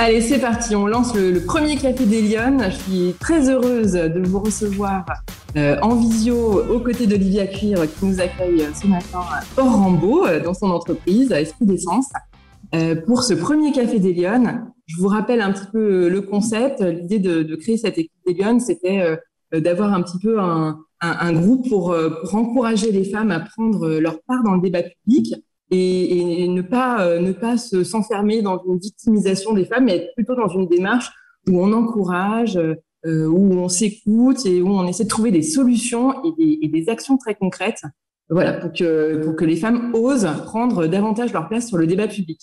Allez, c'est parti, on lance le, premier Café des Lyonnes. Je suis très heureuse de vous recevoir euh, en visio aux côtés d'Olivia Cuir qui nous accueille ce matin à Port-Rambaud euh, dans son entreprise Esprit d'essence euh, pour ce premier Café des Lyonnes. Je vous rappelle un petit peu le concept. L'idée de, créer cette équipe des Lyonnes, c'était d'avoir un petit peu un, groupe pour, pour, encourager les femmes à prendre leur part dans le débat public et, et ne pas euh, ne pas s'enfermer dans une victimisation des femmes, mais être plutôt dans une démarche où on encourage, euh, où on s'écoute et où on essaie de trouver des solutions et des, et des actions très concrètes, voilà, pour que pour que les femmes osent prendre davantage leur place sur le débat public.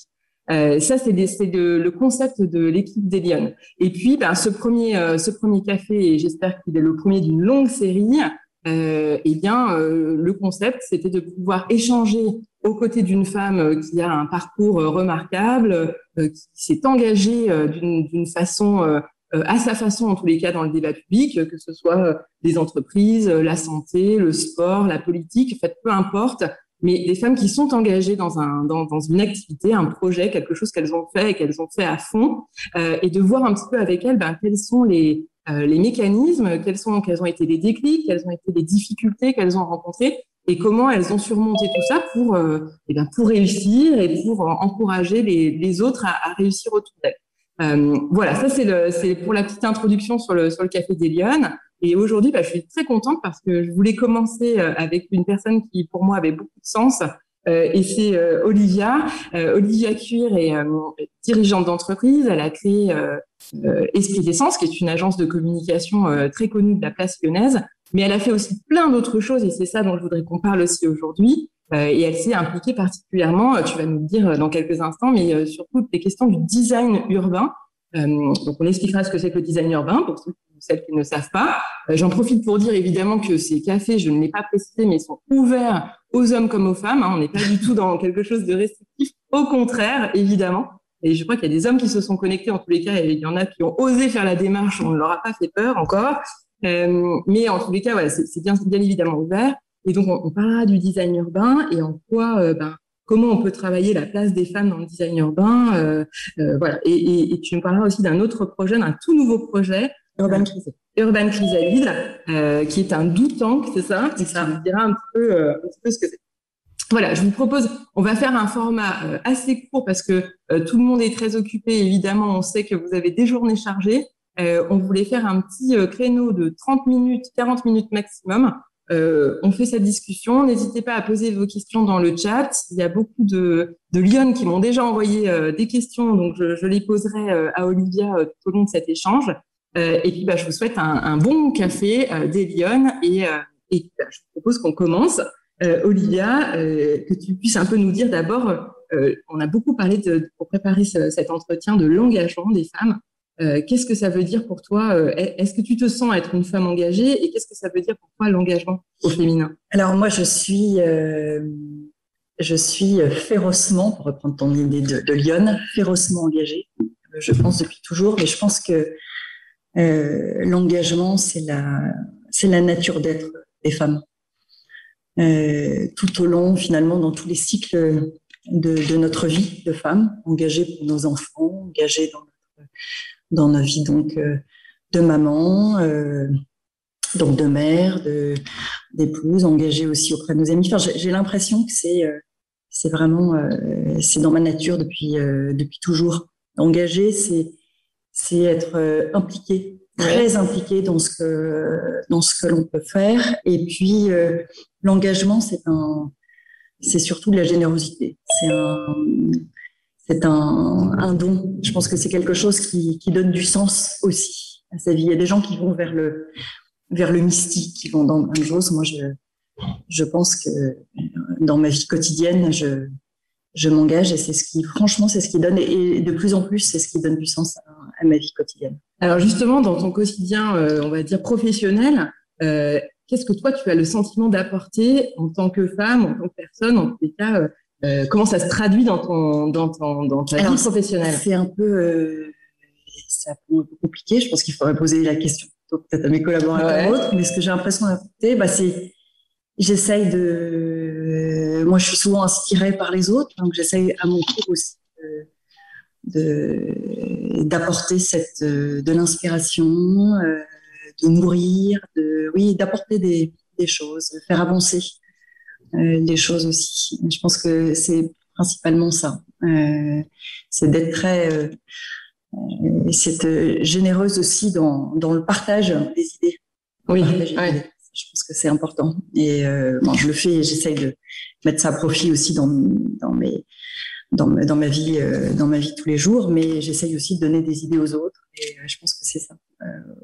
Euh, ça, c'est le, le, concept de l'équipe des Lyonnes. Et puis, ben, ce premier, euh, ce premier café, et j'espère qu'il est le premier d'une longue série. Euh, eh bien, le concept, c'était de pouvoir échanger aux côtés d'une femme euh, qui a un parcours euh, remarquable, euh, qui s'est engagée d'une façon, à sa façon en tous les cas dans le débat public, que ce soit les entreprises, la santé, le sport, la politique, en fait, peu importe, mais des femmes qui sont engagées dans, un, dans, dans une activité, un projet, quelque chose qu'elles ont fait et qu'elles ont fait à fond, et de voir un petit peu avec elles ben, quels sont les, les mécanismes, quels, sont, quels ont été les déclics, quelles ont été les difficultés qu'elles ont rencontrées, et comment elles ont surmonté tout ça pour, euh, eh bien, pour réussir et pour euh, encourager les, les autres à, à, réussir autour d'elles. Euh, voilà, ça c'est pour la petite introduction sur le sur le café des Lyonnes. Et aujourd'hui, bah, je suis très contente parce que je voulais commencer euh, avec une personne qui pour moi avait beaucoup de sens. Euh, et c'est Olivia. Olivia Cuir est dirigeante d'entreprise. Elle a créé Esprit d'essence, qui est une agence de communication très connue de la place lyonnaise, mais elle a fait aussi plein d'autres choses et c'est ça dont je voudrais qu'on parle aussi aujourd'hui. Euh, et elle s'est impliquée particulièrement, euh, tu vas nous le dire euh, dans quelques instants, mais surtout les questions du design urbain. donc on expliquera ce que c'est que le design urbain pour celles qui ne savent pas. J'en profite pour dire évidemment que ces cafés, je ne l'ai pas précisé, mais sont ouverts aux hommes comme aux femmes. Hein. On n'est pas du tout dans quelque chose de restrictif. Au contraire, évidemment. Et je crois qu'il y a des hommes qui se sont connectés en tous les cas, il y en a qui ont osé faire la démarche, on ne leur a pas fait peur encore. Euh, mais en tous les cas, voilà, c'est bien, bien évidemment ouvert. Et donc, on, on, parlera du design urbain et en quoi, euh, ben, comment on peut travailler la place des femmes dans le design urbain. Euh, voilà. Et, et, et, tu nous parleras aussi d'un autre projet, d'un tout nouveau projet. Urban Chrysalide. Urban Chrysalide, qui est un doux tank, c'est ça? C'est ça. On dira un petit peu, un petit peu ce que c'est. Voilà, je vous propose, on va faire un format assez court parce que tout le monde est très occupé. Évidemment, on sait que vous avez des journées chargées. Euh, on voulait faire un petit euh, créneau de 30 minutes, 40 minutes maximum. Euh, on fait cette discussion. N'hésitez pas à poser vos questions dans le chat. Il y a beaucoup de, de Lyon qui m'ont déjà envoyé des questions, donc je, les poserai à Olivia tout au long de cet échange. et puis, bah, je vous souhaite un, bon café des Lyon et, et bah, je vous propose qu'on commence. Olivia, que tu puisses un peu nous dire d'abord, on a beaucoup parlé de, pour préparer cet entretien de l'engagement des femmes. Euh, qu'est-ce que ça veut dire pour toi euh, Est-ce que tu te sens être une femme engagée et qu'est-ce que ça veut dire pour toi l'engagement au féminin? Alors moi, je suis, euh, je suis férocement, pour reprendre ton idée de, de Lyon, férocement engagée. Je pense depuis toujours, mais je pense que l'engagement, c'est la, c'est la nature d'être des femmes. tout au long, finalement, dans tous les cycles de, de notre vie de femme, engagée pour nos enfants, engagée dans notre dans nos vies donc euh, de maman, euh, donc de mère, de d'épouse, engagée aussi auprès de nos amis. Enfin, j'ai l'impression que c'est euh, c'est vraiment c'est dans ma nature depuis depuis toujours. Engagée, c'est c'est être impliqué, très impliqué dans ce que dans ce que l'on peut faire. Et puis l'engagement, c'est un c'est surtout de la générosité. C'est un c'est un, don. Je pense que c'est quelque chose qui, qui, donne du sens aussi à sa vie. Il y a des gens qui vont vers le, vers le mystique, qui vont dans plein de choses. Moi, je, je pense que dans ma vie quotidienne, je, je m'engage et c'est ce qui, franchement, c'est ce qui donne, et de plus en plus, c'est ce qui donne du sens à, ma vie quotidienne. Alors justement, dans ton quotidien, euh, on va dire professionnel, euh, qu'est-ce que toi, tu as le sentiment d'apporter en tant que femme, en tant que personne, en tous les cas, euh, euh, comment ça se traduit dans ton dans ton dans ta vie professionnelle? C'est un peu euh, c'est un peu compliqué. Je pense qu'il faudrait poser la question peut-être à mes collaborateurs ou autres. Mais ce que j'ai l'impression d'apporter, bah, c'est j'essaye de moi je suis souvent inspirée par les autres, donc j'essaye à mon tour aussi d'apporter cette de l'inspiration, de nourrir, de oui, d'apporter des, des, choses, de faire avancer les choses aussi. Je pense que c'est principalement ça. c'est d'être très c'est généreuse aussi dans, dans le partage des idées. Oui, je pense que c'est important. Et euh, bon, je le fais, j'essaye de mettre ça à profit aussi dans, dans, mes, dans, dans, ma vie, euh, dans ma vie tous les jours, mais j'essaye aussi de donner des idées aux autres. Et euh, je pense que c'est ça.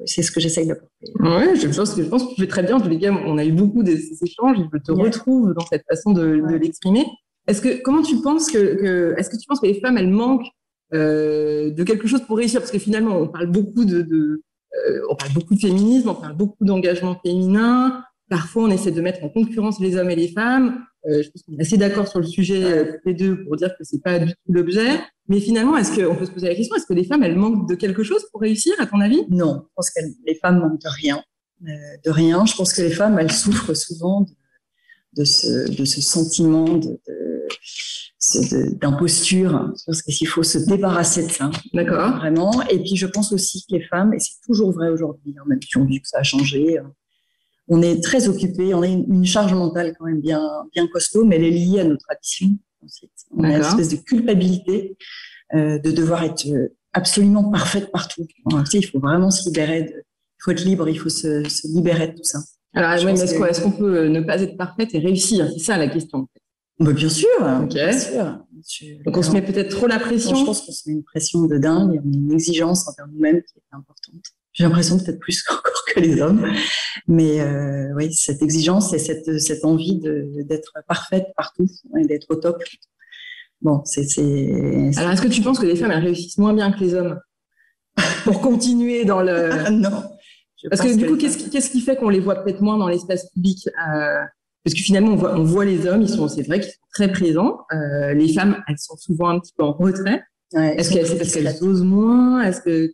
C'est ce que j'essaye d'apporter. Oui, je pense que je pense que tu fais très bien. Je les on a eu beaucoup de ces échanges. Je te retrouve dans cette façon de, de l'exprimer. Est-ce que comment tu penses que, que est-ce que tu penses que les femmes elles manquent de quelque chose pour réussir? Parce que finalement, on parle beaucoup de, de euh, on parle beaucoup de féminisme, on parle beaucoup d'engagement féminin. Parfois, on essaie de mettre en concurrence les hommes et les femmes. Euh, je pense qu'on est assez d'accord sur le sujet euh, les deux pour dire que c'est pas du tout l'objet. Mais finalement, est-ce qu'on peut se poser la question est-ce que les femmes elles manquent de quelque chose pour réussir, à ton avis? Non, je pense que les femmes manquent de rien, de rien. Je pense que les femmes elles souffrent souvent de, ce, de ce sentiment de d'imposture. Je pense qu'il faut se débarrasser de ça. D'accord. Vraiment. Et puis, je pense aussi que les femmes, et c'est toujours vrai aujourd'hui, hein, même si on dit que ça a changé, hein, on est très occupé, on a une, charge mentale quand même bien, bien costaud, mais elle est liée à nos traditions. On a une espèce de culpabilité euh, de devoir être absolument parfaite partout. il faut vraiment se libérer, de, il faut être libre, il faut se, libérer de tout ça. Alors, est-ce qu'on peut ne pas être parfaite et réussir? C'est ça la question. Bah, bien sûr, bien sûr. Donc on se met peut-être trop la pression? je pense qu'on se met une pression de dingue et on a une exigence envers nous-mêmes qui est importante. J'ai l'impression peut-être plus encore que les hommes, mais euh, oui, cette exigence et cette, cette envie d'être parfaite partout et d'être au top. Bon, c'est. Alors, est-ce que tu penses que les femmes elles réussissent moins bien que les hommes pour continuer dans le Non. Parce que du coup, qu'est-ce qui, qu'est-ce qui fait qu'on les voit peut-être moins dans l'espace public euh, parce que finalement, on voit, on voit les hommes, ils sont, c'est vrai qu'ils sont très présents. Euh, les femmes, elles sont souvent un petit peu en retrait. Ouais, Est-ce qu'elles, parce qu'elles osent moins? Est-ce que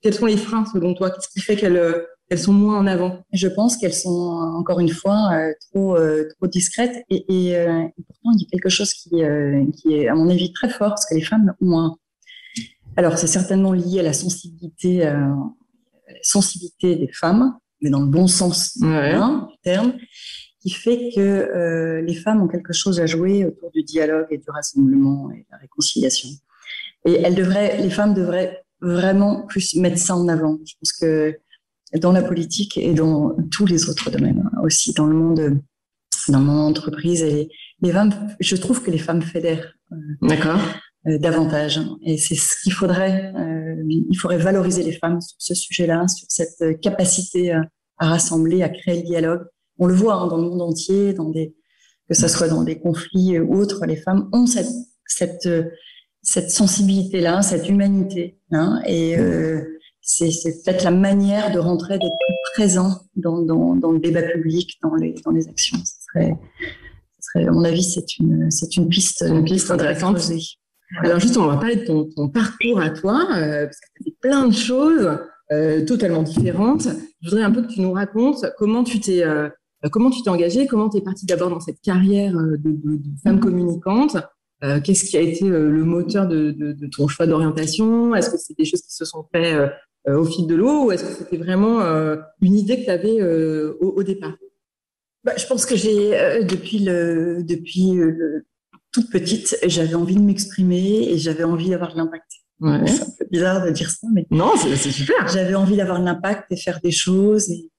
quels sont les freins selon toi? Qu'est-ce qui fait qu'elles, sont moins en avant Je pense qu'elles sont encore une fois euh, trop, euh, trop discrètes et, et, euh, pourtant il y a quelque chose qui, euh, qui est à mon avis très fort parce que les femmes ont moins. Alors c'est certainement lié à la sensibilité, la sensibilité des femmes, mais dans le bon sens ouais. du terme qui fait que euh, les femmes ont quelque chose à jouer autour du dialogue et du rassemblement et de la réconciliation. Et elles devraient, les femmes devraient vraiment plus mettre ça en avant. Je pense que dans la politique et dans tous les autres domaines, hein, aussi dans le monde, dans le monde entreprise, et les femmes, je trouve que les femmes fédèrent. Euh, D'accord. Euh, davantage. Et c'est ce qu'il faudrait. Euh, il faudrait valoriser les femmes sur ce sujet-là, sur cette capacité à, à rassembler, à créer le dialogue on le voit hein, dans le monde entier, dans des, que ce soit dans des conflits ou autres, les femmes ont cette, cette, cette sensibilité-là, cette humanité. Hein, et euh, c'est, peut-être la manière de rentrer, d'être plus présent dans, dans, dans, le débat public, dans les, dans les actions. Ce serait, ce serait, à mon avis, c'est une, une piste, une piste intéressante. Alors justement, on va parler de ton, ton parcours à toi, euh, parce que tu as fait plein de choses euh, totalement différentes. Je voudrais un peu que tu nous racontes comment tu t'es euh, euh, comment tu t'es engagée Comment tu es partie d'abord dans cette carrière euh, de, femme communicante euh, Qu'est-ce qui a été le moteur de, ton choix d'orientation? Est-ce que c'est des choses qui se sont faites au fil de l'eau ou est-ce que c'était vraiment une idée que tu avais au, départ? Bah, Je pense que j'ai, depuis, le, depuis toute petite, j'avais envie de m'exprimer et j'avais envie d'avoir de l'impact. C'est un peu bizarre de dire ça, mais. Non, c'est super. J'avais envie d'avoir de l'impact et faire des choses. Et,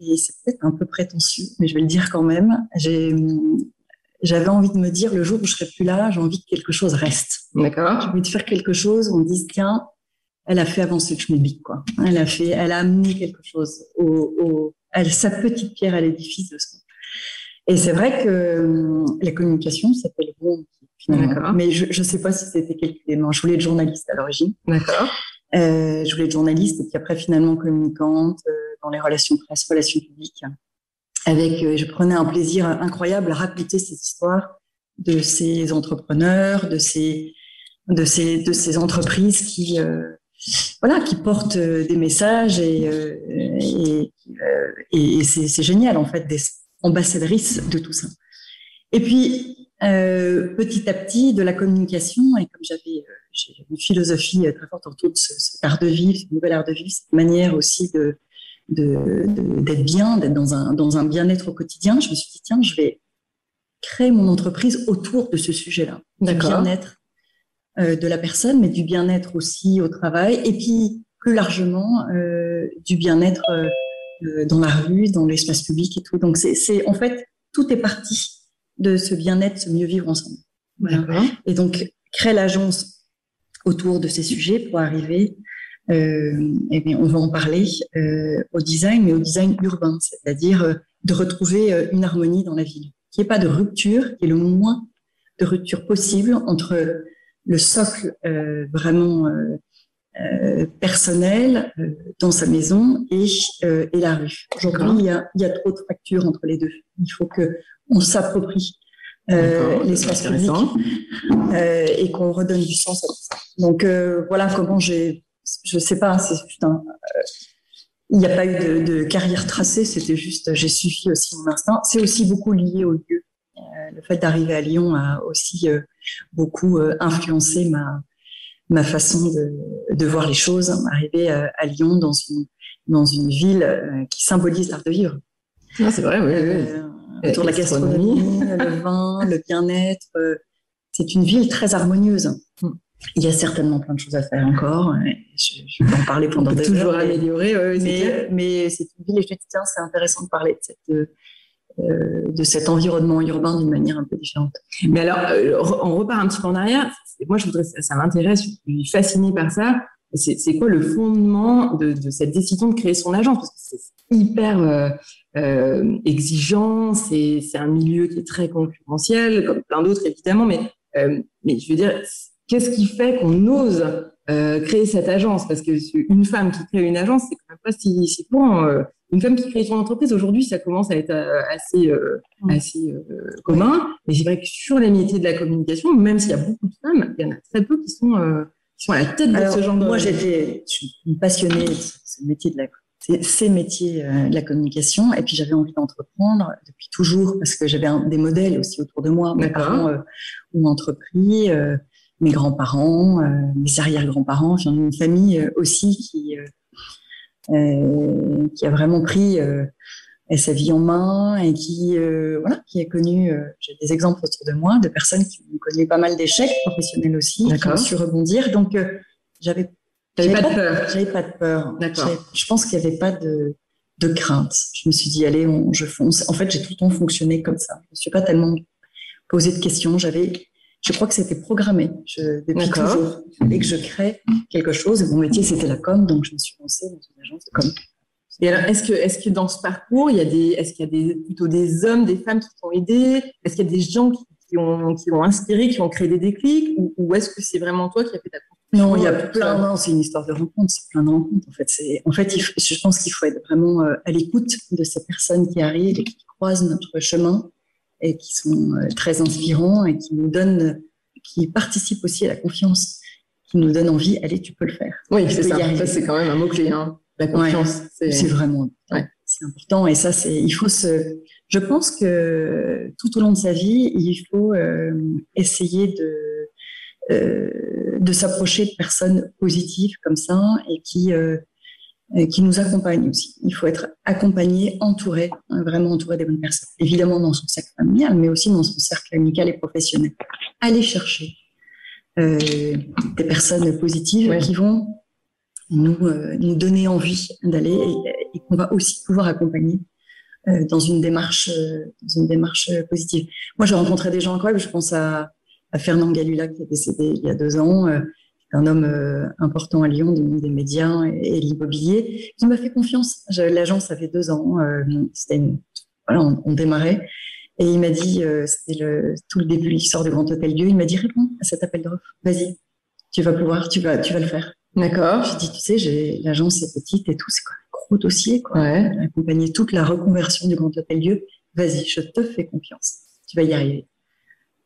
et c'est peut-être un peu prétentieux, mais je vais le dire quand même. J'avais envie de me dire, le jour où je serai plus là, j'ai envie que quelque chose reste. D'accord. J'ai envie de faire quelque chose, on me dise, tiens, elle a fait avancer le schmilblick, quoi. Elle a fait, elle a amené quelque chose au, au elle, sa petite pierre à l'édifice de ce Et c'est vrai que hum, la communication, c'était le bon finalement. Mais je ne sais pas si c'était quelque élément. Je voulais être journaliste à l'origine. D'accord. Euh, je voulais être journaliste et puis après finalement communicante. Euh, dans les relations presse, relations publiques. Avec, euh, je prenais un plaisir incroyable à raconter ces histoires de ces entrepreneurs, de ces, de ces, de ces entreprises qui, euh, voilà, qui portent euh, des messages et, et, et c'est génial en fait, des ambassadrices de tout ça. Et puis, euh, petit à petit, de la communication, et comme j'avais une philosophie très forte autour de ce, art de vivre, ce nouvel art de vivre, cette manière aussi de d'être bien, d'être dans un, dans un bien-être au quotidien. Je me suis dit, tiens, je vais créer mon entreprise autour de ce sujet-là, du bien-être euh, de la personne, mais du bien-être aussi au travail, et puis plus largement euh, du bien-être euh, dans la rue, dans l'espace public et tout. Donc c'est en fait tout est parti de ce bien-être, ce mieux vivre ensemble. Et donc créer l'agence autour de ces sujets pour arriver euh, eh bien, on va en parler euh, au design, mais au design urbain, c'est-à-dire euh, de retrouver une harmonie dans la ville, qu'il n'y ait pas de rupture, qu'il y ait le moins de rupture possible entre le socle vraiment personnel dans sa maison et, et la rue. Aujourd'hui, il y, a, il y a trop de fractures entre les deux. Il faut que on s'approprie l'espace public et qu'on redonne du sens à tout ça. Donc voilà comment j'ai je sais pas, c'est putain. Euh, il n'y a pas eu de, carrière tracée, c'était juste, j'ai suffi aussi mon instinct. C'est aussi beaucoup lié au lieu. Euh, le fait d'arriver à Lyon a aussi euh, beaucoup influencé ma, ma façon de, de voir les choses. Arriver à Lyon dans une, dans une ville qui symbolise l'art de vivre. Ah, c'est vrai, oui. oui. autour de la gastronomie, le vin, le bien-être. c'est une ville très harmonieuse. Mm. Il y a certainement plein de choses à faire encore. Je, je peux en parler pendant des toujours améliorer, mais, mais c'est une ville et je te dis, tiens, c'est intéressant de parler de, cette, euh, de cet environnement urbain d'une manière un peu différente. Mais alors, euh, on repart un petit peu en arrière. Moi, je voudrais, ça, m'intéresse, je suis fascinée par ça. C'est quoi le fondement de, cette décision de créer son agence? Parce que c'est hyper euh, exigeant, c'est un milieu qui est très concurrentiel, comme plein d'autres évidemment, mais, je veux dire, qu'est-ce qui fait qu'on ose créer cette agence? Parce que une femme qui crée une agence, c'est quand même pas si, si. Euh, une femme qui crée son entreprise, aujourd'hui, ça commence à être euh, assez, mm. assez commun. Mais c'est vrai que sur les métiers de la communication, même s'il y a beaucoup de femmes, il y en a très peu qui sont, qui sont à la tête de ce genre de... Moi, j'étais passionnée de ce métier de la ces métiers de la communication et puis j'avais envie d'entreprendre depuis toujours parce que j'avais des modèles aussi autour de moi mes parents ont entrepris mes grands-parents, euh, mes arrière-grands-parents, j'ai une famille euh, aussi qui euh, qui a vraiment pris sa vie en main et qui voilà qui a connu j'ai des exemples autour de moi de personnes qui ont connu pas mal d'échecs professionnels aussi qui ont su rebondir. Donc j'avais j'avais pas, de peur. j'avais pas de peur. Je pense qu'il y avait pas de de crainte. Je me suis dit allez on, je fonce. En fait j'ai tout le temps fonctionné comme ça. Je me suis pas tellement posé de questions. J'avais je crois que c'était programmé je, depuis toujours et que je crée quelque chose. Et mon métier, c'était la com, donc je me suis lancée dans une agence de com. Et alors, est-ce que, est-ce que dans ce parcours, il y a des, est-ce qu'il y a des, plutôt des hommes, des femmes qui t'ont aidé? Est-ce qu'il y a des gens qui, qui, ont, qui ont inspiré, qui ont créé des déclics? Ou, est-ce que c'est vraiment toi qui as fait ta non, il y a plein. Non, c'est une histoire de rencontre. C'est plein de rencontres. En fait, c'est. En fait, je pense qu'il faut être vraiment euh, à l'écoute de ces personnes qui arrivent et qui croisent notre chemin et qui sont euh, très inspirants et qui nous donnent, qui participent aussi à la confiance, qui nous donnent envie, allez, tu peux le faire. Oui, c'est ça. Ça, c'est quand même un mot-clé, hein. la confiance. c'est vraiment important. C'est important et ça, c'est, il faut se, je pense que tout au long de sa vie, il faut euh, essayer de, euh, de s'approcher de personnes positives comme ça et qui, euh, qui nous accompagne aussi. Il faut être accompagné, entouré, hein, vraiment entouré des bonnes personnes. Évidemment dans son cercle familial, mais aussi dans son cercle amical et professionnel. Aller chercher euh, des personnes positives qui vont nous, euh, nous donner envie d'aller et, qu'on va aussi pouvoir accompagner euh, dans une démarche, dans une démarche positive. Moi, j'ai rencontré des gens incroyables. Je pense à, à Fernand Galula qui est décédé il y a deux ans un homme euh, important à Lyon du monde des médias et, l'immobilier, qui m'a fait confiance. L'agence avait deux ans, euh, voilà, on, démarrait, et il m'a dit, euh, c'était le, tout le début de l'histoire du Grand Hôtel Dieu, il m'a dit réponds à cet appel d'offres, vas-y, tu vas pouvoir, tu vas, tu vas le faire. D'accord. J'ai dit, tu sais, j'ai l'agence est petite et tout, c'est quoi, un gros dossier, quoi. Ouais. Accompagner toute la reconversion du Grand Hôtel Dieu, vas-y, je te fais confiance, tu vas y arriver.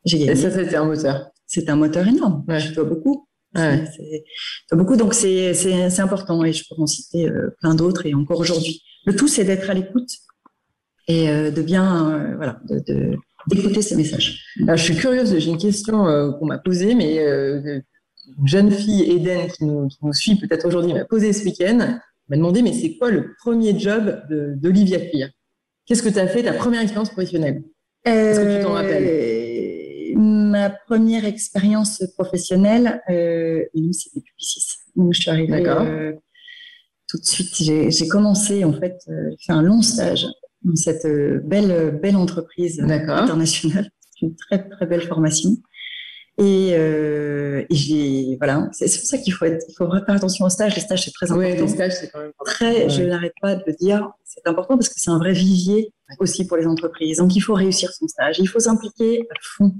J'ai gagné. Et ça, c'était un moteur. C'est un moteur énorme. Ouais. Je dois beaucoup. C'est beaucoup, donc c'est important et je peux en citer euh, plein d'autres et encore aujourd'hui. Le tout, c'est d'être à l'écoute et euh, de bien, euh, voilà, d'écouter ces messages. Alors, je suis curieuse, j'ai une question qu'on m'a posée, mais une jeune fille, Eden, qui nous, suit peut-être aujourd'hui, m'a posé ce week-end, m'a demandé mais c'est quoi le premier job d'Olivia Clear Qu'est-ce que tu as fait, ta première expérience professionnelle? Est-ce que tu t'en rappelles? Euh, Ma première expérience professionnelle, euh, c'était publiciste. Donc, je suis arrivée euh, tout de suite. J'ai commencé, en fait, euh, j'ai fait un long stage dans cette belle, belle entreprise internationale. C'est une très, très belle formation. Et, euh, et j'ai voilà, c'est pour ça qu'il faut être, il faut faire attention au stage. Les stages c'est très important. Oui, les stages c'est quand même très. Je n'arrête pas de le dire. C'est important parce que c'est un vrai vivier aussi pour les entreprises. Donc il faut réussir son stage. Il faut s'impliquer à fond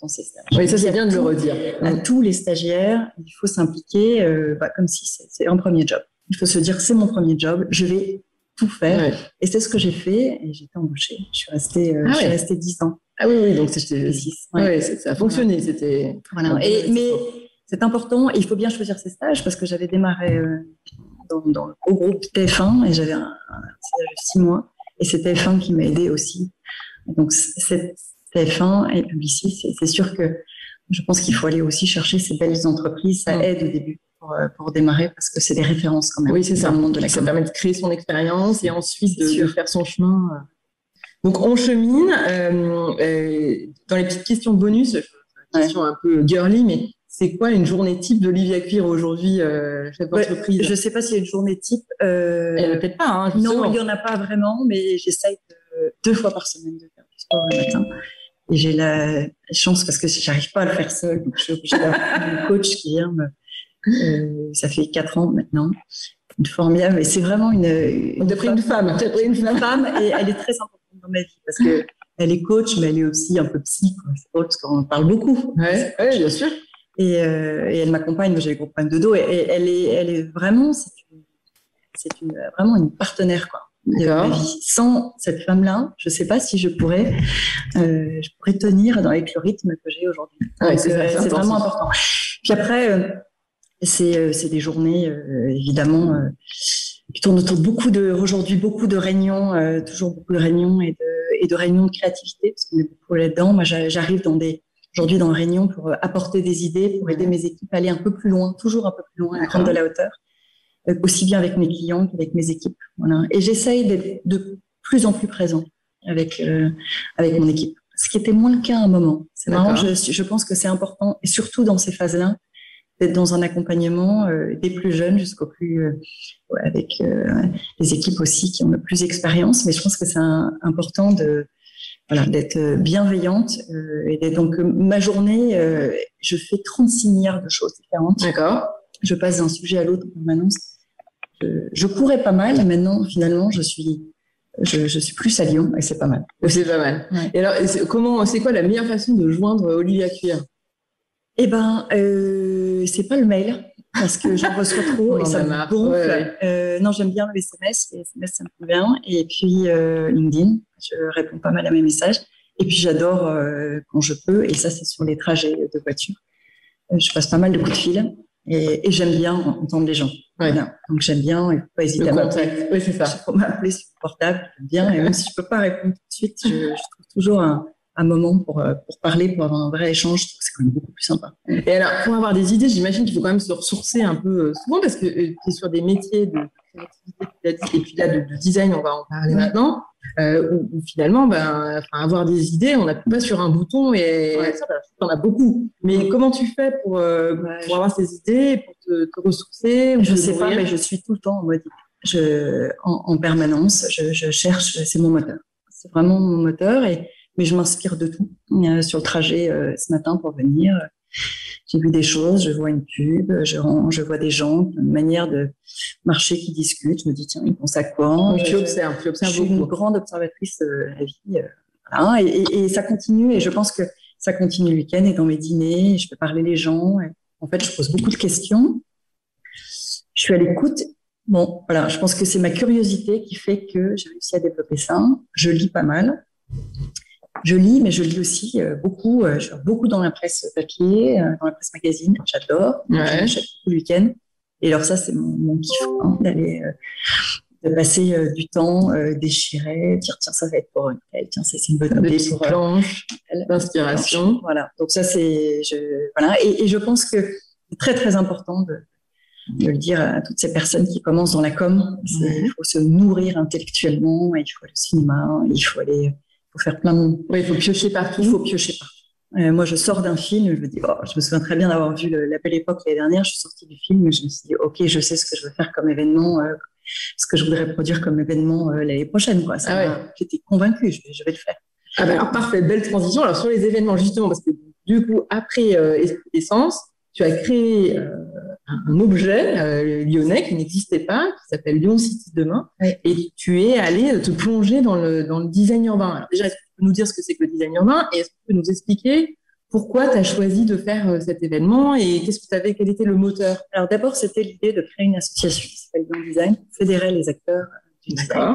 dans ces stages. Oui, ça c'est bien de le redire. À tous les stagiaires, il faut s'impliquer euh, bah, comme si c'est un premier job. Il faut se dire c'est mon premier job. Je vais tout faire. Et c'est ce que j'ai fait. Et j'ai été embauchée. Je suis restée, euh, ah je suis restée dix ans. Ah oui, oui donc c'était. Ouais. ça a fonctionné. C'était. Voilà. Et, mais c'est important. il faut bien choisir ses stages parce que j'avais démarré euh, dans, dans, le gros groupe TF1 et j'avais un, stage de six mois. Et c'est TF1 qui m'a aidé aussi. Donc, cette TF1 et Publicis, c'est sûr que je pense qu'il faut aller aussi chercher ces belles entreprises. Ça aide au début. Pour, euh, pour, démarrer parce que c'est des références quand même. Oui, c'est ça. Le monde de la ça permet de créer son expérience et ensuite de, de, faire son chemin. Euh. Donc on chemine. Euh, euh, dans les petites questions bonus, question un peu girly, mais c'est quoi une journée type d'Olivia Cuir aujourd'hui, euh, chef d'entreprise? Je ne sais pas s'il y a une journée type. Peut-être pas. Hein, non, il n'y en a pas vraiment, mais j'essaye deux fois par semaine de faire du sport le matin. Et j'ai la chance parce que j'arrive pas à le faire seule, donc je suis obligée d'avoir un coach qui vient. Euh, ça fait quatre ans maintenant, une formidable. Et c'est vraiment une. une, une femme. Une femme. Une femme et elle est très importante dans ma vie parce que elle est coach, mais elle est aussi un peu psy. C'est drôle parce qu'on parle beaucoup. Oui, bien sûr. Et, euh, et elle m'accompagne. J'ai des gros problèmes de dos. Et, elle est, elle est vraiment, c'est une, vraiment une partenaire quoi. De ma vie. Sans cette femme-là, je ne sais pas si je pourrais, euh, je pourrais tenir avec le rythme que j'ai aujourd'hui. Ouais, c'est euh, vraiment important. Puis après, euh, c'est euh, des journées évidemment qui tourne autour de beaucoup de, aujourd'hui, beaucoup de réunions, euh, toujours beaucoup de réunions et de, et de réunions de créativité, parce qu'on est beaucoup là-dedans. Moi, j'arrive dans des, aujourd'hui dans une réunion pour euh, apporter des idées, pour aider mes équipes à aller un peu plus loin, toujours un peu plus loin, à prendre de la hauteur, euh, aussi bien avec mes clients qu'avec mes équipes. Voilà. Et j'essaye d'être de plus en plus présent avec, euh, avec mon équipe. Ce qui était moins le cas à un moment. C'est marrant, je, je pense que c'est important, et surtout dans ces phases-là, d'être dans un accompagnement euh, des plus jeunes jusqu'au plus euh, avec euh, les équipes aussi qui ont le plus d'expérience mais je pense que c'est important de voilà d'être bienveillante et donc ma journée je fais 36 milliards de choses différentes d'accord je passe d'un sujet à l'autre en permanence je, je courais pas mal maintenant finalement je suis je, je, suis plus à Lyon et c'est pas mal. C'est pas mal. Et alors, comment, c'est quoi la meilleure façon de joindre Olivia Cuir eh ben, euh, c'est pas le mail parce que j'en reçois trop et ça me gonfle. Euh, non, j'aime bien le SMS. Les SMS, ça me convient. Et puis euh, LinkedIn, je réponds pas mal à mes messages. Et puis j'adore quand je peux. Et ça, c'est sur les trajets de voiture. Je passe pas mal de coups de fil et, et j'aime bien entendre les gens. Voilà. Donc j'aime bien. Il faut pas hésiter à m'appeler. Oui, c'est ça. Il faut m'appeler sur le portable. J'aime bien. Et même si je peux pas répondre tout de suite, je, je trouve toujours un un moment pour, euh, pour parler, pour avoir un vrai échange. C'est quand même beaucoup plus sympa. Et alors, pour avoir des idées, j'imagine qu'il faut quand même se ressourcer un peu euh, souvent parce que euh, tu es sur des métiers de créativité et puis là de, design, on va en parler maintenant, où, finalement, ben, avoir des idées, on n'appuie pas sur un bouton et ça, ben, en as beaucoup. Mais comment tu fais pour, pour avoir ces idées, pour te, ressourcer Je ne sais pas, mais je suis tout le temps en mode je, en, en permanence. Je, je cherche, c'est mon moteur. C'est vraiment mon moteur et mais je m'inspire de tout. Euh, sur le trajet euh, ce matin pour venir, j'ai vu des choses, je vois une pub, je, je vois des gens, une manière de marcher qui discutent. Je me dis, tiens, ils pensent à quoi? Tu observes, tu observes Je suis une grande observatrice de la vie. et, et, ça continue, et je pense que ça continue le week-end et dans mes dîners, je fais parler les gens. en fait, je pose beaucoup de questions. Je suis à l'écoute. Bon, voilà, je pense que c'est ma curiosité qui fait que j'ai réussi à développer ça. Je lis pas mal. Je lis, mais je lis aussi euh, beaucoup. Euh, je suis beaucoup dans la presse papier, euh, dans la presse magazine. J'adore. Ouais. J'achète tout le week-end. Et alors ça, c'est mon, mon kiff hein, d'aller, de passer du temps déchiré, dire tiens ça va être pour elle, tiens c'est une bonne idée pour planche, l'inspiration. Voilà. Donc ça c'est, je, voilà. Et, et, je pense que C'est très très important de, de, le dire à toutes ces personnes qui commencent dans la com. Il faut se nourrir intellectuellement, il faut aller au cinéma, il faut aller, faut faire plein de. Oui, il faut piocher partout. Il faut piocher partout. Euh, moi, je sors d'un film, je me dis, oh, je me souviens très bien d'avoir vu La Belle Époque l'année dernière. Je suis sortie du film et je me suis dit, ok, je sais ce que je veux faire comme événement, euh, ce que je voudrais produire comme événement euh, l'année prochaine. Quoi. Ça Ah ouais. J'étais convaincue, je vais, je vais le faire. Ah bah alors parfait, belle transition. Alors sur les événements justement, parce que du coup après d'essence, tu as créé euh, un, objet euh, lyonnais qui n'existait pas, qui s'appelle Lyon City demain, Oui. et tu es allé te plonger dans le dans le design urbain. Alors déjà, est-ce que tu peux nous dire ce que c'est que le design urbain et est-ce que tu peux nous expliquer pourquoi tu as choisi de faire euh, cet événement et qu'est-ce que tu avais, quel était le moteur? Alors d'abord, c'était l'idée de créer une association qui s'appelle Young Design, fédérer les acteurs du design.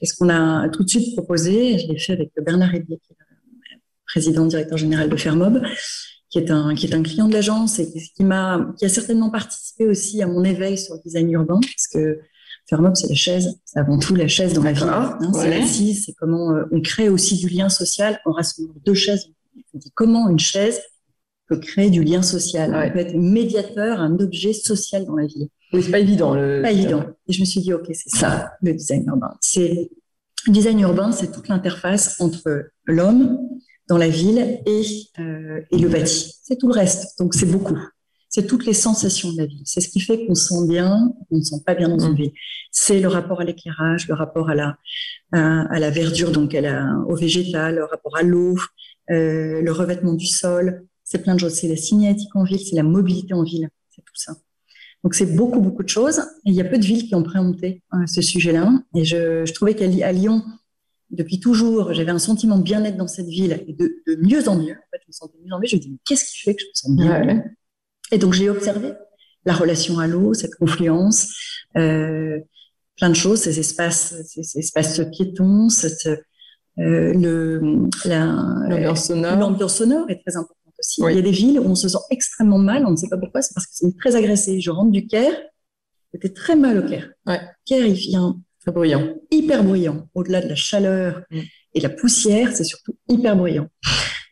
Et ce qu'on a tout de suite proposé, je l'ai fait avec Bernard Hédier, qui est le président directeur général de Fermob, qui est un, qui est un client de l'agence et qui, qui m'a, qui a certainement participé aussi à mon éveil sur le design urbain, parce que Fermob, c'est la chaise, c'est avant tout la chaise dans la. D'accord, hein, c'est ouais. l'assise, c'est comment euh, on crée aussi du lien social en rassemblant deux chaises. On dit comment une chaise peut créer du lien social, Ouais. peut être médiateur, un objet social dans la ville Oui, c'est pas évident. Le... pas évident. Et je me suis dit, OK, c'est ça, le design urbain. C'est, le design urbain, c'est toute l'interface entre l'homme dans la ville et, euh, et le bâti. C'est tout le reste. Donc, c'est beaucoup. C'est toutes les sensations de la ville. C'est ce qui fait qu'on se sent bien, qu'on ne se sent pas bien dans une Mm. ville. C'est le rapport à l'éclairage, le rapport à la, à, à la verdure, donc à la, au végétal, le rapport à l'eau, euh, le revêtement du sol. C'est plein de choses. C'est la signalétique en ville, c'est la mobilité en ville. C'est tout ça. Donc c'est beaucoup, beaucoup de choses. Et il y a peu de villes qui ont préempté euh, ce sujet-là. Et je, je trouvais qu'à Lyon, depuis toujours, j'avais un sentiment de bien-être dans cette ville et de, de mieux en mieux. En fait, je me sentais mieux en mieux. Je me dis, mais qu'est-ce qui fait que je me sens bien Ouais. Et donc j'ai observé la relation à l'eau, cette confluence, euh, plein de choses, ces espaces, ces, ces espaces piétons, cette, euh, le, la, L'ambiance sonore. L'ambiance sonore est très importante aussi. Oui. Il y a des villes où on se sent extrêmement mal, on ne sait pas pourquoi, c'est parce que c'est très agressé. Je rentre du Caire, j'étais très mal au Caire. Ouais. Caire, il vient Très bruyant. hyper bruyant. Au-delà de la chaleur Mm. et la poussière, c'est surtout hyper bruyant.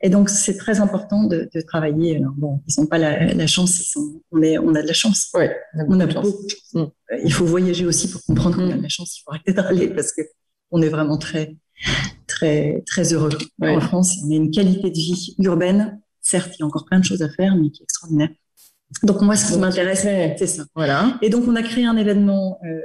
Et donc, c'est très important de, de travailler. Alors, bon, ils n'ont pas la, la chance, ils sont, on, est, on a de la chance. Ouais. On a beaucoup. Mm. Euh, Il faut voyager aussi pour comprendre qu'on a Mm. de la chance. Il faut arrêter de râler parce que on est vraiment très, très, très heureux Ouais. en France. On a une qualité de vie urbaine. Certes, il y a encore plein de choses à faire, mais qui est extraordinaire. Donc, moi, ce qui ouais. c'est ça. Voilà. Et donc, on a créé un événement, euh,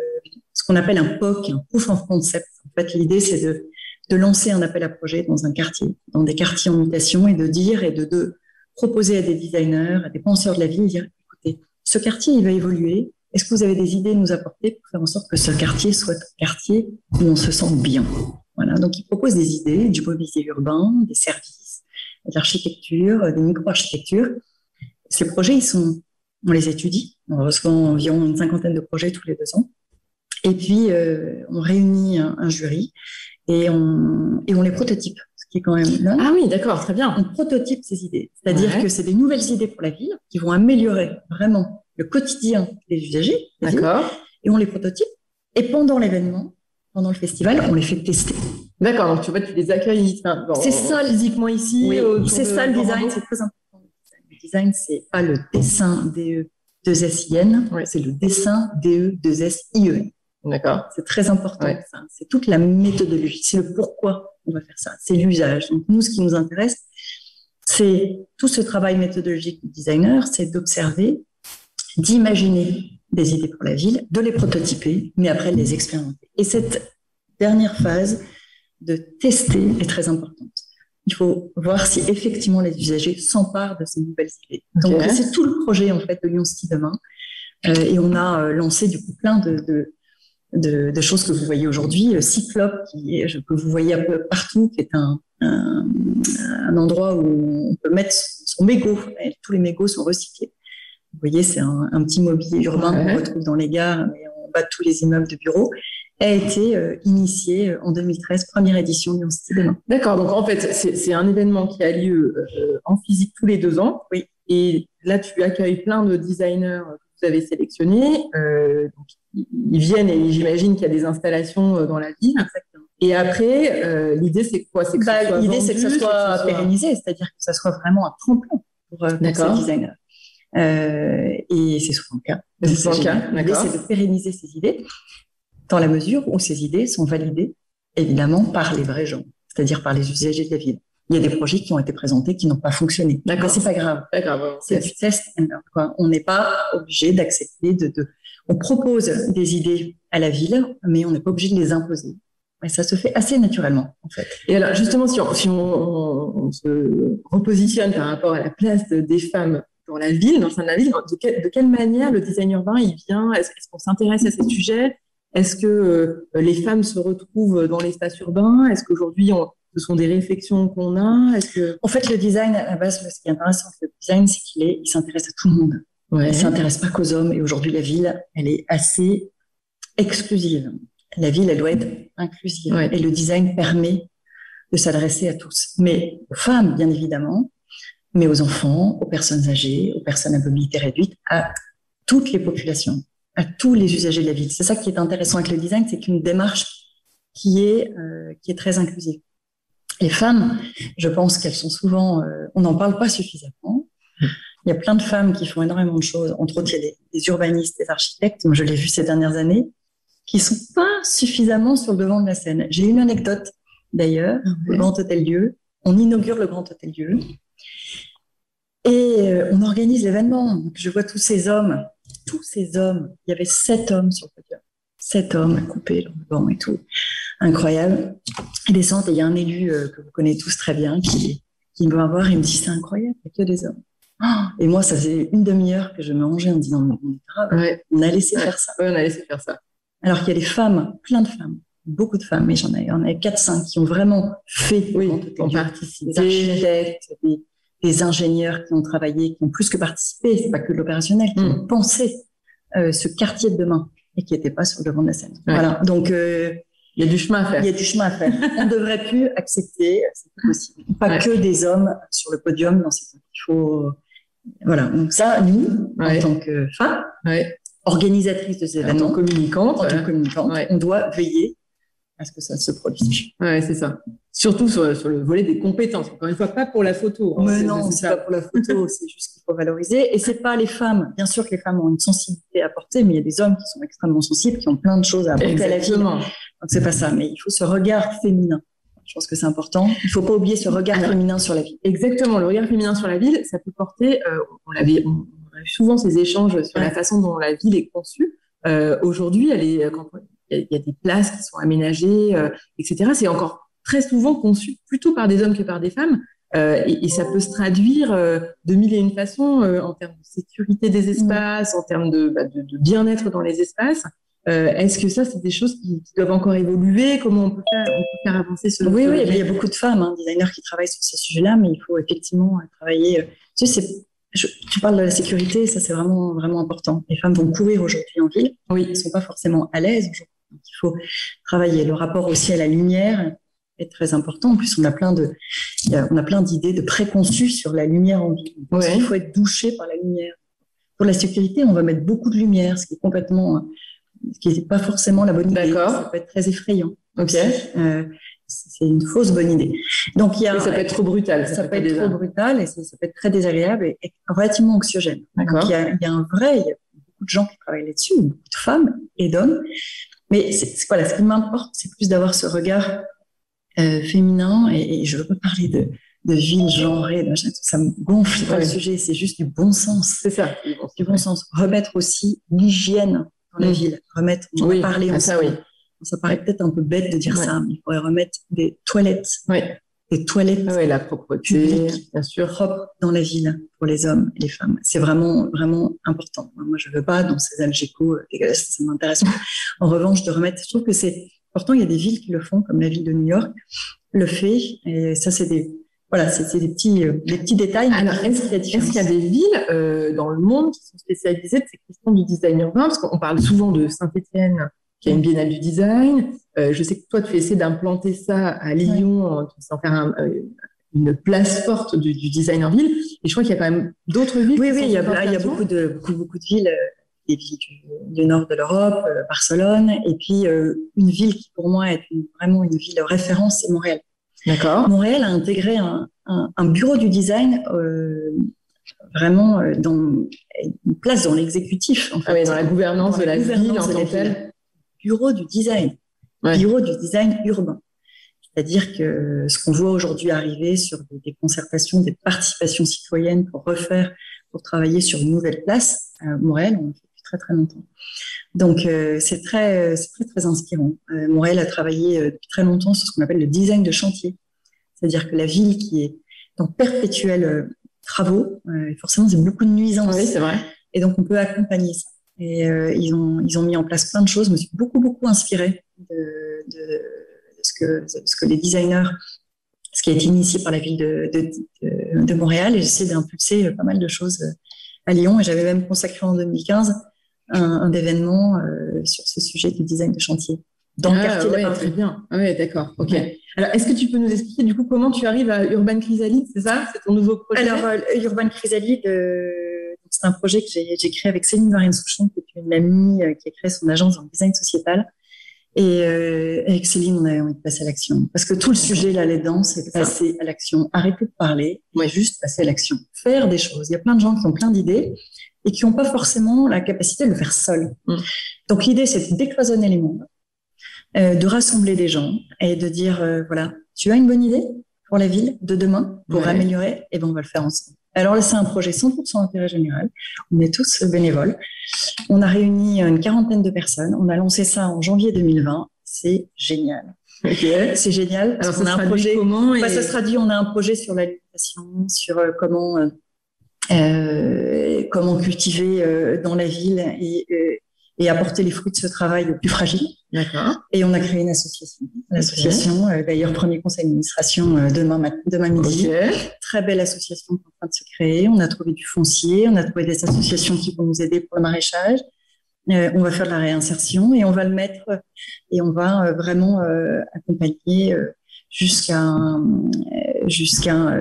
ce qu'on appelle un POC, un Proof of Concept. En fait, l'idée, c'est de, de lancer un appel à projet dans un quartier, dans des quartiers en mutation, et de dire et de, de proposer à des designers, à des penseurs de la ville, dire, écoutez, ce quartier, il va évoluer. Est-ce que vous avez des idées à nous apporter pour faire en sorte que ce quartier soit un quartier où on se sent bien? Voilà. Donc, ils proposent des idées, du mobilier urbain, des services, de l'architecture, des micro-architectures. Ces projets, ils sont, on les étudie. On reçoit environ une cinquantaine de projets tous les deux ans. Et puis, euh, on réunit un, un jury et on, et on les prototype, ce qui est quand même. Ah oui, d'accord, très bien. On prototype ces idées. C'est-à-dire Ouais. que c'est des nouvelles idées pour la ville qui vont améliorer vraiment le quotidien des usagers. D'accord. Et on les prototype. Et pendant l'événement, pendant le festival, on les fait tester. D'accord, donc tu vois, tu les accueilles enfin, C'est ça, physiquement ici. Oui, c'est ça le dans design, c'est très important. Design, c'est pas le dessin DE 2SIN, Ouais. c'est le dessin DE 2SIE. D'accord. C'est très important. Ouais. C'est toute la méthodologie, c'est le pourquoi on va faire ça, c'est l'usage. Donc nous, ce qui nous intéresse, c'est tout ce travail méthodologique du designer, c'est d'observer, d'imaginer des idées pour la ville, de les prototyper, mais après de les expérimenter. Et cette dernière phase de tester est très importante. Il faut voir si effectivement les usagers s'emparent de ces nouvelles idées. Donc c'est tout le projet en fait de Lyon City demain. Euh, et on a euh, lancé du coup plein de, de, de, de choses que vous voyez aujourd'hui. Cyclope, qui est, je- que vous voyez un peu partout, qui est un, un, un endroit où on peut mettre son, son mégot. Et tous les mégots sont recyclés. Vous voyez, c'est un, un petit mobilier urbain Ouais. qu'on retrouve dans les gares en bas de tous les immeubles de bureaux. A été euh, initié euh, en 2013, première édition Lyon City demain. D'accord, donc en fait, c'est un événement qui a lieu euh, en physique tous les deux ans. Oui. Et là, tu accueilles plein de designers que vous avez sélectionnés. Euh, donc, ils viennent et j'imagine qu'il y a des installations euh, dans la ville. Exactement. Et après, euh, l'idée, c'est quoi? C'est que Bah, L'idée, c'est que ça soit pérennisé, c'est-à dire que ça soit vraiment un tremplin pour, euh, pour ces designers. et c'est souvent le cas. C'est souvent le cas, d'accord. c'est de pérenniser ces idées dans la mesure où ces idées sont validées, évidemment, par les vrais gens, c'est-à-dire par les usagers de la ville. Il y a des projets qui ont été présentés qui n'ont pas fonctionné. D'accord. C'est pas grave. Pas grave. C'est du test quoi. On n'est pas obligé d'accepter de, de, on propose des idées à la ville, mais on n'est pas obligé de les imposer. Et ça se fait assez naturellement, en fait. Et alors, justement, si on, si on, se repositionne par rapport à la place des femmes dans la ville, dans la ville, de, de, quelle manière le design urbain il vient? Est-ce qu'on s'intéresse à ces sujets? Est-ce que euh, les femmes se retrouvent dans l'espace urbain? Est-ce qu'aujourd'hui, ce sont des réflexions qu'on a? Est-ce que... En fait, le design, à la base, ce qui est intéressant avec le design, c'est qu'il est, il s'intéresse à tout le monde. Ouais. Il s'intéresse pas qu'aux hommes. Et aujourd'hui, la ville, elle est assez exclusive. La ville, elle doit être inclusive. Ouais. Et le design permet de s'adresser à tous. Mais aux femmes, bien évidemment, mais aux enfants, aux personnes âgées, aux personnes à mobilité réduite, à toutes les populations, à tous les usagers de la ville. C'est ça qui est intéressant avec le design, c'est qu'une démarche qui est, euh, qui est très inclusive. Les femmes, je pense qu'elles sont souvent, euh, on n'en parle pas suffisamment. Il y a plein de femmes qui font énormément de choses. Entre autres, il y a des, urbanistes, des architectes. Moi, je l'ai vu ces dernières années, qui sont pas suffisamment sur le devant de la scène. J'ai une anecdote d'ailleurs, ah le Grand Hôtel Dieu. On inaugure le Grand Hôtel Dieu. Et euh, on organise l'événement. Je vois tous ces hommes, tous ces hommes. Il y avait sept hommes sur le podium. Sept hommes coupés dans le banc et tout. Incroyable. Ils descendent et il y a un élu euh, que vous connaissez tous très bien qui, qui me va voir et me dit c'est incroyable, il n'y a que des hommes. et moi, ça faisait une demi-heure que je me rangeais en me disant on a laissé faire ça. on a laissé faire ça. Alors qu'il y a des femmes, plein de femmes, beaucoup de femmes, mais j'en ai, en ai 4-5 qui ont vraiment fait, oui, ont participé. Des architectes, des, ingénieurs qui ont travaillé, qui ont plus que participé, c'est pas que l'opérationnel, qui ont mm. pensé euh, ce quartier de demain et qui n'étaient pas sur le devant de la scène. Voilà. Donc, euh, il y a du chemin à faire. Il y a du chemin à faire. On ne devrait plus accepter, c'est possible, pas que des hommes sur le podium dans ces Il faut, voilà. Donc ça, nous, en tant que femmes, organisatrices de ces événements, en tant communicantes, en tant communicantes, on doit veiller à ce que ça se produise. Ouais, c'est ça. Surtout sur, sur, le volet des compétences. Encore une fois, pas pour la photo. Hein. Mais non, c'est pas pour la photo. c'est juste qu'il faut valoriser. Et c'est pas les femmes. Bien sûr que les femmes ont une sensibilité à apporter, mais il y a des hommes qui sont extrêmement sensibles, qui ont plein de choses à apporter à la vie. Donc c'est pas ça. Mais il faut ce regard féminin. Je pense que c'est important. Il faut pas oublier ce regard féminin sur la vie. Exactement. Le regard féminin sur la ville, ça peut porter. Euh, on l'avait, on, a eu souvent ces échanges sur la façon dont la ville est conçue. Euh, Aujourd'hui, elle est quand il y, a des places qui sont aménagées, euh, etc. C'est encore très souvent conçu plutôt par des hommes que par des femmes. Euh, et, et, ça peut se traduire euh, de mille et une façons euh, en termes de sécurité des espaces, en termes de, bah, de, de bien-être dans les espaces. Est-ce que ça, c'est des choses qui, qui, doivent encore évoluer? Comment on peut faire, on peut faire avancer ce Oui, oui, il y a beaucoup de femmes, hein, designers qui travaillent sur ces sujets-là, mais il faut effectivement travailler. Tu sais, je, tu parles de la sécurité, ça c'est vraiment vraiment important. Les femmes vont courir aujourd'hui en ville, oui, elles sont pas forcément à l'aise aujourd'hui donc, il faut travailler. Le rapport aussi à la lumière est très important. En plus, on a plein de, on a plein d'idées de préconçues sur la lumière en ville. Il faut être douché par la lumière. Pour la sécurité, on va mettre beaucoup de lumière, ce qui est complètement, ce qui n'est pas forcément la bonne idée. Ça peut être très effrayant. Ok. Euh, c'est une fausse bonne idée. Donc il y a, ça peut être trop brutal. Ça, peut être trop brutal et ça, peut être très désagréable et, relativement anxiogène. Donc il y, a, il y a un vrai, il y a beaucoup de gens qui travaillent là-dessus, beaucoup de femmes et d'hommes mais c'est, voilà, ce qui m'importe, c'est plus d'avoir ce regard euh, féminin et, et, je veux pas parler de, de ville genrée, ça me gonfle pas le sujet, c'est juste du bon sens. C'est ça. Du bon sens. Remettre aussi l'hygiène dans la mm. ville. Remettre, on oui. parler ah, ça, oui. Ça paraît peut-être un peu bête de dire ça, mais il faudrait remettre des toilettes. Oui. Des toilettes. Ah oui, la propreté, bien sûr. Propre dans la ville pour les hommes et les femmes. C'est vraiment, vraiment important. Moi, je veux pas dans ces algécos euh, dégueulasses, ça m'intéresse pas. En revanche, de remettre, je trouve que c'est, pourtant, il y a des villes qui le font, comme la ville de New York, le fait. Et ça, c'est des, voilà, c'est des petits, euh, des petits détails. Alors, est-ce qu'il est y, a des villes euh, dans le monde qui sont spécialisées de ces questions du design urbain? Parce qu'on parle souvent de Saint-Étienne, qui a une biennale du design. Euh, je sais que toi, tu essaies d'implanter ça à Lyon, ouais. en faire un, une place forte du, du, design en ville. Et je crois qu'il y a quand même d'autres villes. Oui, oui, il y a, il y a beaucoup de beaucoup, beaucoup de villes des villes du, du nord de l'Europe, euh, Barcelone, et puis euh, une ville qui pour moi est une, vraiment une ville de référence, c'est Montréal. D'accord. Montréal a intégré un, un, un, bureau du design euh, vraiment dans une place dans l'exécutif. En fait. dans la gouvernance de la ville en tant que Bureau du design, bureau du design urbain. C'est-à-dire que ce qu'on voit aujourd'hui arriver sur des, concertations, des participations citoyennes pour refaire, pour travailler sur une nouvelle place à Montréal, on le fait depuis très très longtemps. Donc c'est très, très très inspirant. Montréal a travaillé depuis très longtemps sur ce qu'on appelle le design de chantier. C'est-à-dire que la ville qui est dans perpétuels euh, travaux, euh, forcément, c'est beaucoup de nuisances. Oui, c'est vrai. Et donc, on peut accompagner ça. Et euh, ils, ont, ils ont mis en place plein de choses. Je me suis beaucoup, beaucoup inspirée de, de, ce, que, ce que les designers, ce qui a été initié par la ville de, de, de Montréal. Et j'essaie d'impulser pas mal de choses à Lyon. Et j'avais même consacré en 2015 un, un événement sur ce sujet du design de chantier dans le ah, quartier ouais, Très bien. Ah oui, d'accord. Ok. Alors, est-ce que tu peux nous expliquer du coup comment tu arrives à Urban Chrysalide C'est ça? C'est ton nouveau projet? Alors, euh, Urban Chrysalide, euh, c'est un projet que j'ai créé avec Céline Varienne Souchon, qui est une amie euh, qui a créé son agence en design sociétal. Et avec Céline, on a envie de passer à l'action. Parce que tout le sujet là-dedans, c'est de passer à l'action. Arrêter de parler, ouais. juste passer à l'action. Faire des choses. Il y a plein de gens qui ont plein d'idées et qui n'ont pas forcément la capacité de le faire seul. Mm. Donc l'idée, c'est de décloisonner les mondes euh, de rassembler des gens et de dire euh, voilà, tu as une bonne idée pour la ville de demain pour améliorer, et ben on va le faire ensemble. Alors là, c'est un projet 100% intérêt général. On est tous bénévoles. On a réuni une quarantaine de personnes. On a lancé ça en janvier 2020. C'est génial. C'est génial. Alors, ça on a un projet. Comment bah, Ça se traduit. On a un projet sur l'alimentation, sur euh, comment euh, comment cultiver dans la ville et et apporter les fruits de ce travail aux plus fragiles. Et on a créé une association. L'association, euh, d'ailleurs, premier conseil d'administration euh, demain, demain midi. Très belle association qui est en train de se créer. On a trouvé du foncier, on a trouvé des associations qui vont nous aider pour le maraîchage. Euh, on va faire de la réinsertion et on va le mettre et on va vraiment accompagner jusqu'à jusqu'à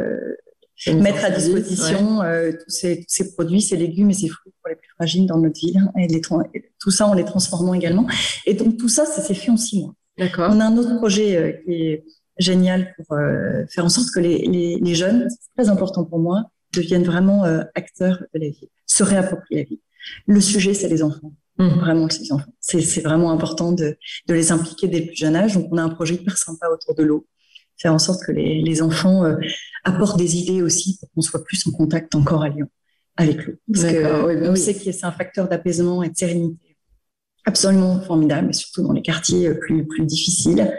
mettre à disposition tous, ces, tous, ces, produits, ces légumes et ces fruits pour les plus fragiles dans notre ville. Et les, tout ça en les transformant également. Et donc tout ça, ça s'est fait en six mois. D'accord. On a un autre projet euh, qui est génial pour euh, faire en sorte que les, les, les jeunes, c'est très important pour moi, deviennent vraiment euh, acteurs de la vie, se réapproprient la vie. Le sujet, c'est les enfants. Mmh. Vraiment, c'est les enfants. C'est vraiment important de, de, les impliquer dès le plus jeune âge. Donc, on a un projet hyper sympa autour de l'eau. Faire en sorte que les, les enfants apportent des idées aussi pour qu'on soit plus en contact encore à Lyon avec l'eau. Parce que oui, bah sait que c'est un facteur d'apaisement et de sérénité absolument formidable, mais surtout dans les quartiers plus, plus difficiles,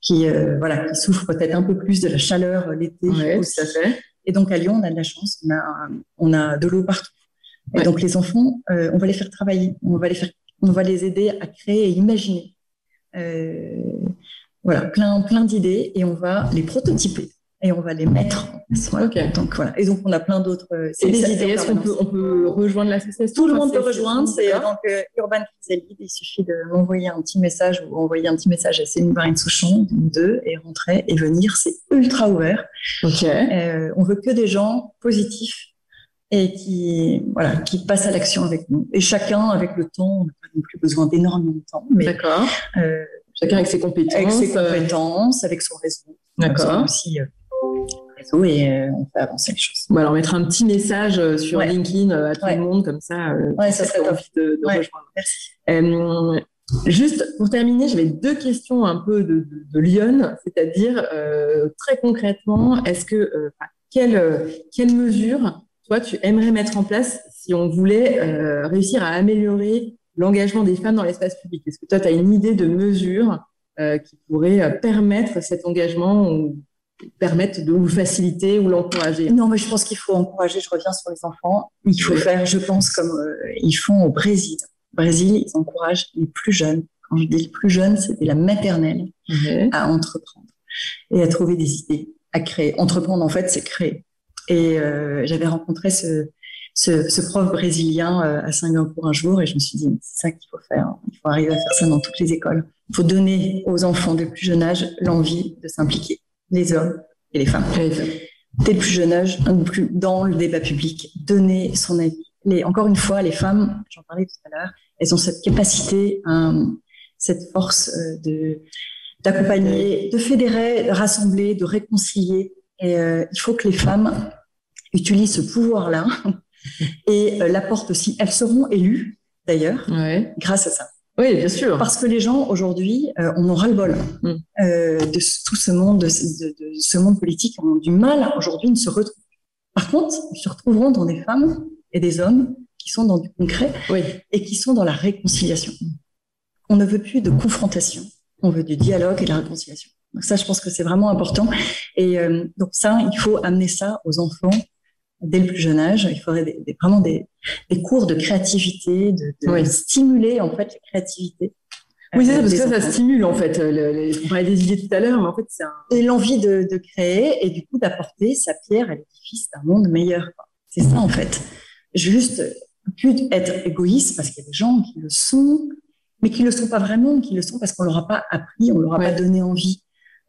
qui, euh, voilà, qui souffrent peut-être un peu plus de la chaleur l'été fait. Et donc à Lyon, on a de la chance, on a, on a de l'eau partout. Et donc les enfants, euh, on va les faire travailler, on va les faire, on va les aider à créer et imaginer. Euh, voilà, plein, plein d'idées et on va les prototyper et on va les mettre Donc voilà. Et donc on a plein d'autres. Euh, c'est des idées. Est-ce qu'on peut, on peut rejoindre l'association? Tout le monde peut rejoindre. C'est donc euh, Urban Chrysalide. Il suffit de m'envoyer un petit message ou envoyer un petit message à Céline Barine Souchon, deux, et rentrer et venir. C'est ultra ouvert. Ok. Euh, on veut que des gens positifs et qui voilà qui passent à l'action avec nous. Et chacun avec le temps. On n'a pas non plus besoin d'énormément de temps. D'accord. Euh, chacun avec ses compétences. Avec ses compétences, avec son réseau. D'accord. Aussi réseau et euh, on fait avancer les choses. Bon, alors, mettre un petit message euh, sur LinkedIn euh, à tout le monde, comme ça, ouais, ça serait envie de, de rejoindre. Merci. Juste pour terminer, j'avais deux questions un peu de, de, de Lyon, c'est-à-dire très concrètement, est-ce que quelle, quelle mesure toi tu aimerais mettre en place si on voulait réussir à améliorer l'engagement des femmes dans l'espace public Est-ce que toi tu as une idée de mesure qui pourrait permettre cet engagement ou permettre de vous faciliter ou l'encourager? Non, mais je pense qu'il faut encourager. Je reviens sur les enfants. Il faut faire, je pense, comme euh, ils font au Brésil. Au Brésil, ils encouragent les plus jeunes. Quand je dis les plus jeunes, c'était la maternelle à entreprendre et à trouver des idées, à créer. Entreprendre, en fait, c'est créer. Et euh, j'avais rencontré ce, ce, ce, prof brésilien euh, à Singapour un jour et je me suis dit, c'est ça qu'il faut faire. Il faut arriver à faire ça dans toutes les écoles. Il faut donner aux enfants de plus jeune âge l'envie de s'impliquer les hommes et les femmes. Dès le plus jeune âge, dans le débat public, donner son avis. Les, encore une fois, les femmes, j'en parlais tout à l'heure, elles ont cette capacité, cette force euh, de d'accompagner, de fédérer, de rassembler, de réconcilier. Et euh, il faut que les femmes utilisent ce pouvoir-là et euh, l'apportent aussi. Elles seront élues, d'ailleurs, grâce à ça. Oui, bien sûr. Parce que les gens aujourd'hui, euh, on aura le bol mm. euh, de tout ce monde, de, ce monde politique, ont du mal aujourd'hui, ne se retrouvent. Par contre, ils se retrouveront dans des femmes et des hommes qui sont dans du concret et qui sont dans la réconciliation. On ne veut plus de confrontation, on veut du dialogue et de la réconciliation. Donc ça, je pense que c'est vraiment important. Et euh, donc ça, il faut amener ça aux enfants dès le plus jeune âge. Il faudrait des, vraiment des, des, cours de créativité, de, de stimuler en fait la créativité. Oui, c'est ça, parce que ça, ça, stimule en fait. Le, on parlait des idées tout à l'heure, mais en fait, c'est un... Et l'envie de, de, créer et du coup d'apporter sa pierre à l'édifice d'un monde meilleur. C'est ça en fait. Juste plus être égoïste parce qu'il y a des gens qui le sont, mais qui le sont pas vraiment, qui le sont parce qu'on leur a pas appris, on leur a pas donné envie,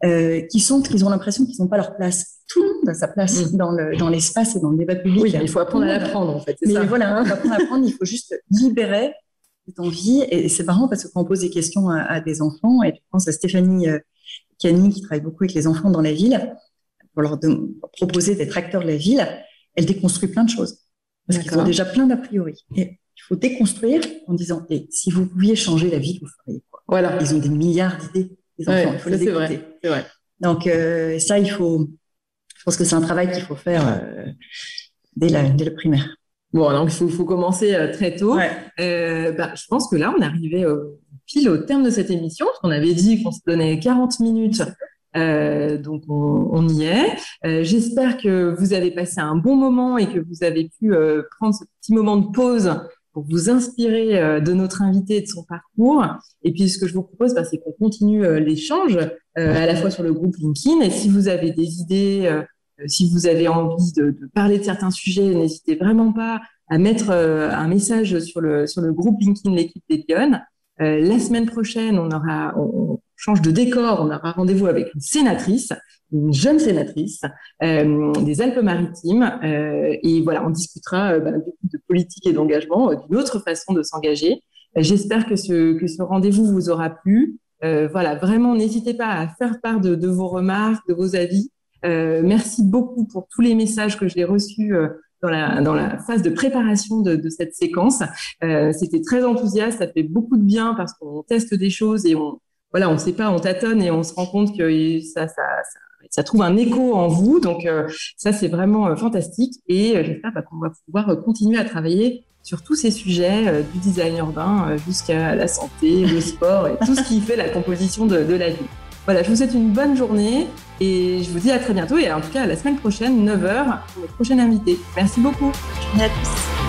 euh, qui sont, qu'ils ont l'impression qu'ils n'ont pas leur place. Tout le monde a sa place mm. dans le dans l'espace et dans le débat public. Oui, il faut apprendre à l'apprendre en fait. Mais ça. voilà, hein, apprendre à il faut juste libérer cette envie. Et c'est marrant parce que quand on pose des questions à, à des enfants, et je pense à Stéphanie euh, Cani qui travaille beaucoup avec les enfants dans la ville, pour leur proposer d'être acteurs de la ville, elle déconstruit plein de choses. Parce qu'ils ont déjà plein d'a priori. Et il faut déconstruire en disant, et si vous pouviez changer la vie, vous feriez quoi Voilà. Ils ont des milliards d'idées, les enfants. il faut les écouter. C'est vrai. Donc, euh, ça, il faut, je pense que c'est un travail qu'il faut faire euh, dès, la, dès le primaire. Bon, donc il faut, faut, commencer euh, très tôt. Euh, bah, je pense que là, on est arrivé pile au terme de cette émission, parce qu'on avait dit qu'on se donnait 40 minutes euh, donc on, on, y est. Euh, J'espère que vous avez passé un bon moment et que vous avez pu euh, prendre ce petit moment de pause vous inspirer euh, de notre invité et de son parcours. Et puis ce que je vous propose, bah, c'est qu'on continue euh, l'échange à la fois sur le groupe LinkedIn. Et si vous avez des idées, si vous avez envie de, parler de certains sujets, n'hésitez vraiment pas à mettre un message sur le sur le groupe LinkedIn l'équipe des Lyon. la semaine prochaine, on aura change de décor, on aura rendez-vous avec une sénatrice, une jeune sénatrice euh, des Alpes-Maritimes, euh, et voilà, on discutera euh, bah, de politique et d'engagement, euh, d'une autre façon de s'engager. Euh, j'espère que ce que ce rendez-vous vous aura plu. voilà, vraiment, n'hésitez pas à faire part de, de, vos remarques, de vos avis. merci beaucoup pour tous les messages que j'ai reçus dans la, dans la phase de préparation de, de cette séquence. Euh, C'était très enthousiaste, ça fait beaucoup de bien parce qu'on teste des choses et on, voilà, on ne sait pas, on tâtonne et on se rend compte que ça, ça, ça, ça trouve un écho en vous. Donc euh, ça, c'est vraiment euh, fantastique et euh, j'espère bah, qu'on va pouvoir continuer à travailler sur tous ces sujets du design urbain jusqu'à la santé, le sport et tout ce qui fait la composition de, la vie. Voilà, je vous souhaite une bonne journée et je vous dis à très bientôt et en tout cas à la semaine prochaine, 9h, pour notre prochaine invité. Merci beaucoup. À tous.